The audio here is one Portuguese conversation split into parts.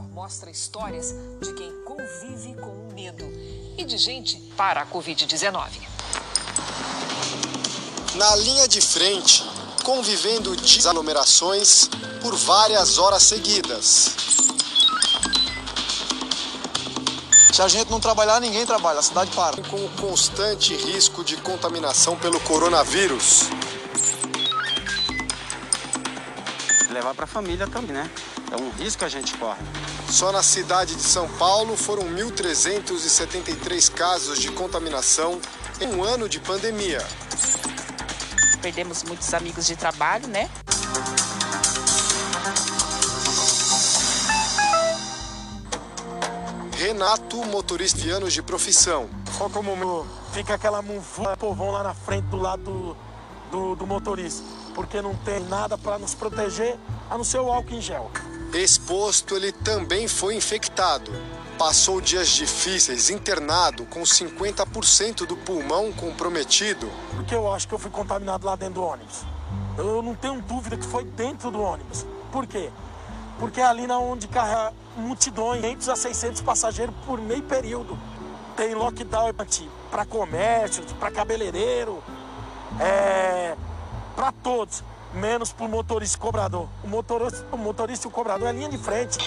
Record mostra histórias de quem convive com o medo e de gente para a Covid-19. Na linha de frente, convivendo desaglomerações por várias horas seguidas. Se a gente não trabalhar, ninguém trabalha, a cidade para. Com o constante risco de contaminação pelo coronavírus. Levar para a família também, né? É um risco que a gente corre. Só na cidade de São Paulo foram 1.373 casos de contaminação em um ano de pandemia. Perdemos muitos amigos de trabalho, né? Renato, motorista de anos de profissão. Só como fica aquela muvuca, povão lá na frente do lado do, do, do motorista, porque não tem nada para nos proteger, a não ser o álcool em gel. Exposto, ele também foi infectado. Passou dias difíceis, internado, com 50% do pulmão comprometido. Porque eu acho que eu fui contaminado lá dentro do ônibus. Eu não tenho dúvida que foi dentro do ônibus. Por quê? Porque é ali na onde carrega multidões, 500 a 600 passageiros por meio período. Tem lockdown para comércio, para cabeleireiro, é, para todos, menos para o motorista e cobrador. O motorista, o motorista e o cobrador é linha de frente.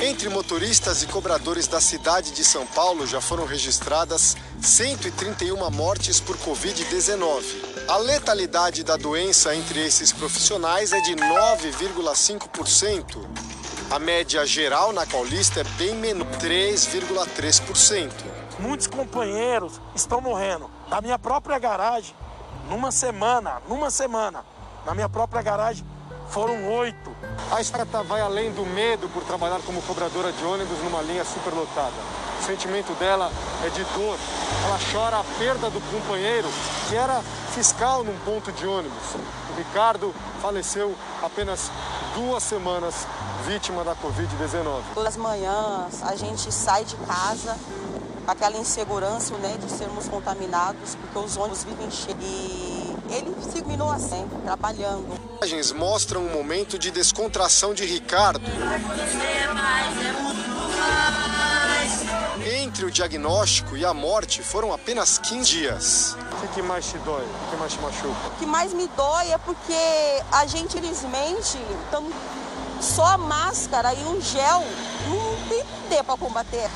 Entre motoristas e cobradores da cidade de São Paulo já foram registradas 131 mortes por Covid-19. A letalidade da doença entre esses profissionais é de 9,5%. A média geral na Paulista é bem menor, 3,3%. Muitos companheiros estão morrendo. Da minha própria garagem, numa semana, numa semana, na minha própria garagem, foram oito. A história vai além do medo por trabalhar como cobradora de ônibus numa linha superlotada. O sentimento dela é de dor. Ela chora a perda do companheiro que era fiscal num ponto de ônibus. O Ricardo faleceu apenas duas semanas vítima da Covid-19. Todas as manhãs a gente sai de casa aquela insegurança né, de sermos contaminados, porque os ônibus vivem cheios. E ele se minou assim, trabalhando. Imagens mostram um momento de descontração de Ricardo. Entre o diagnóstico e a morte foram apenas 15 dias. O que, que mais te dói? O que mais te machuca? O que mais me dói é porque a gente, infelizmente, estamos só a máscara e o gel não tem tempo para combater.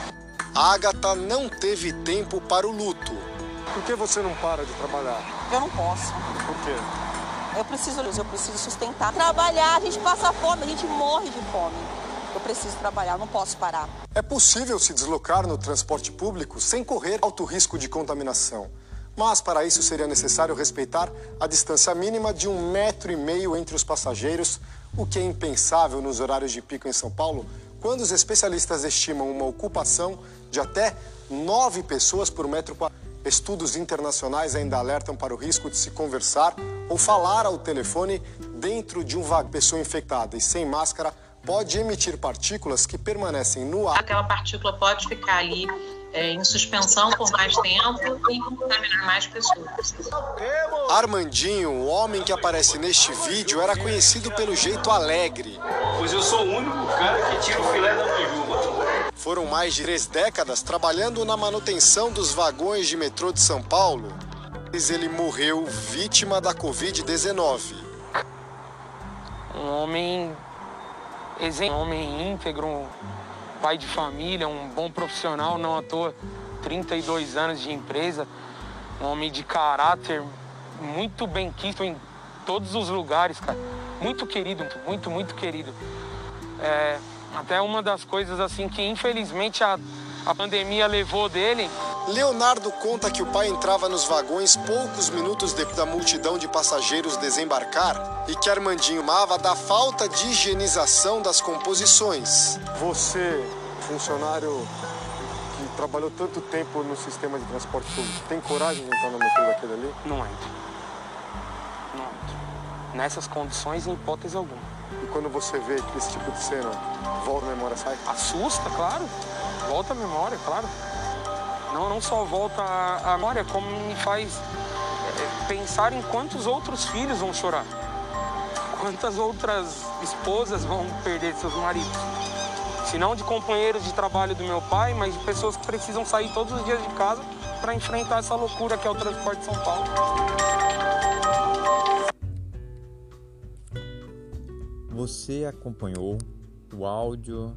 Agatha não teve tempo para o luto. Por que você não para de trabalhar? Eu não posso. Por quê? Eu preciso, eu preciso sustentar. Trabalhar, a gente passa fome, a gente morre de fome. Eu preciso trabalhar, não posso parar. É possível se deslocar no transporte público sem correr alto risco de contaminação. Mas para isso seria necessário respeitar a distância mínima de um metro e meio entre os passageiros, o que é impensável nos horários de pico em São Paulo, quando os especialistas estimam uma ocupação de até nove pessoas por metro quadrado. Estudos internacionais ainda alertam para o risco de se conversar ou falar ao telefone dentro de um vaga. Pessoa infectada e sem máscara pode emitir partículas que permanecem no ar. Aquela partícula pode ficar ali é, em suspensão por mais tempo e contaminar mais pessoas. Armandinho, o homem que aparece neste vídeo, era conhecido pelo jeito alegre. Pois eu sou o único cara que tira o filé da manjuba. Foram mais de três décadas trabalhando na manutenção dos vagões de metrô de São Paulo. Ele morreu vítima da Covid-19. Um homem um homem íntegro, um pai de família, um bom profissional, não à toa, 32 anos de empresa, um homem de caráter, muito bem quisto em todos os lugares, cara. Muito querido, muito, muito querido. É, até uma das coisas assim que infelizmente a, a pandemia levou dele. Leonardo conta que o pai entrava nos vagões poucos minutos depois da multidão de passageiros desembarcar e que Armandinho mava da falta de higienização das composições. Você, funcionário que trabalhou tanto tempo no sistema de transporte público, tem coragem de entrar no metrô daquele ali? Não entro. Não entro. Nessas condições, em hipótese alguma. Quando você vê esse tipo de cena, volta a memória, sai? Assusta, claro. Volta a memória, claro. Não, não só volta a memória, como me faz pensar em quantos outros filhos vão chorar. Quantas outras esposas vão perder seus maridos. Se não de companheiros de trabalho do meu pai, mas de pessoas que precisam sair todos os dias de casa para enfrentar essa loucura que é o transporte de São Paulo. Você acompanhou o áudio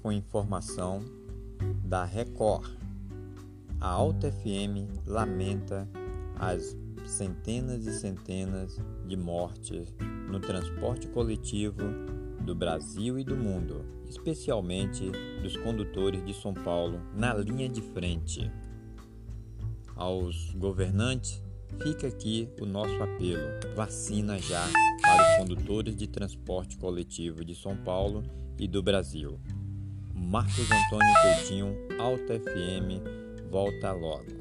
com informação da Record. A Alta FM lamenta as centenas e centenas de mortes no transporte coletivo do Brasil e do mundo, especialmente dos condutores de São Paulo na linha de frente. Aos governantes, fica aqui o nosso apelo: vacina já para os condutores de transporte coletivo de São Paulo e do Brasil. Marcos Antônio Coutinho, Alta FM, volta logo.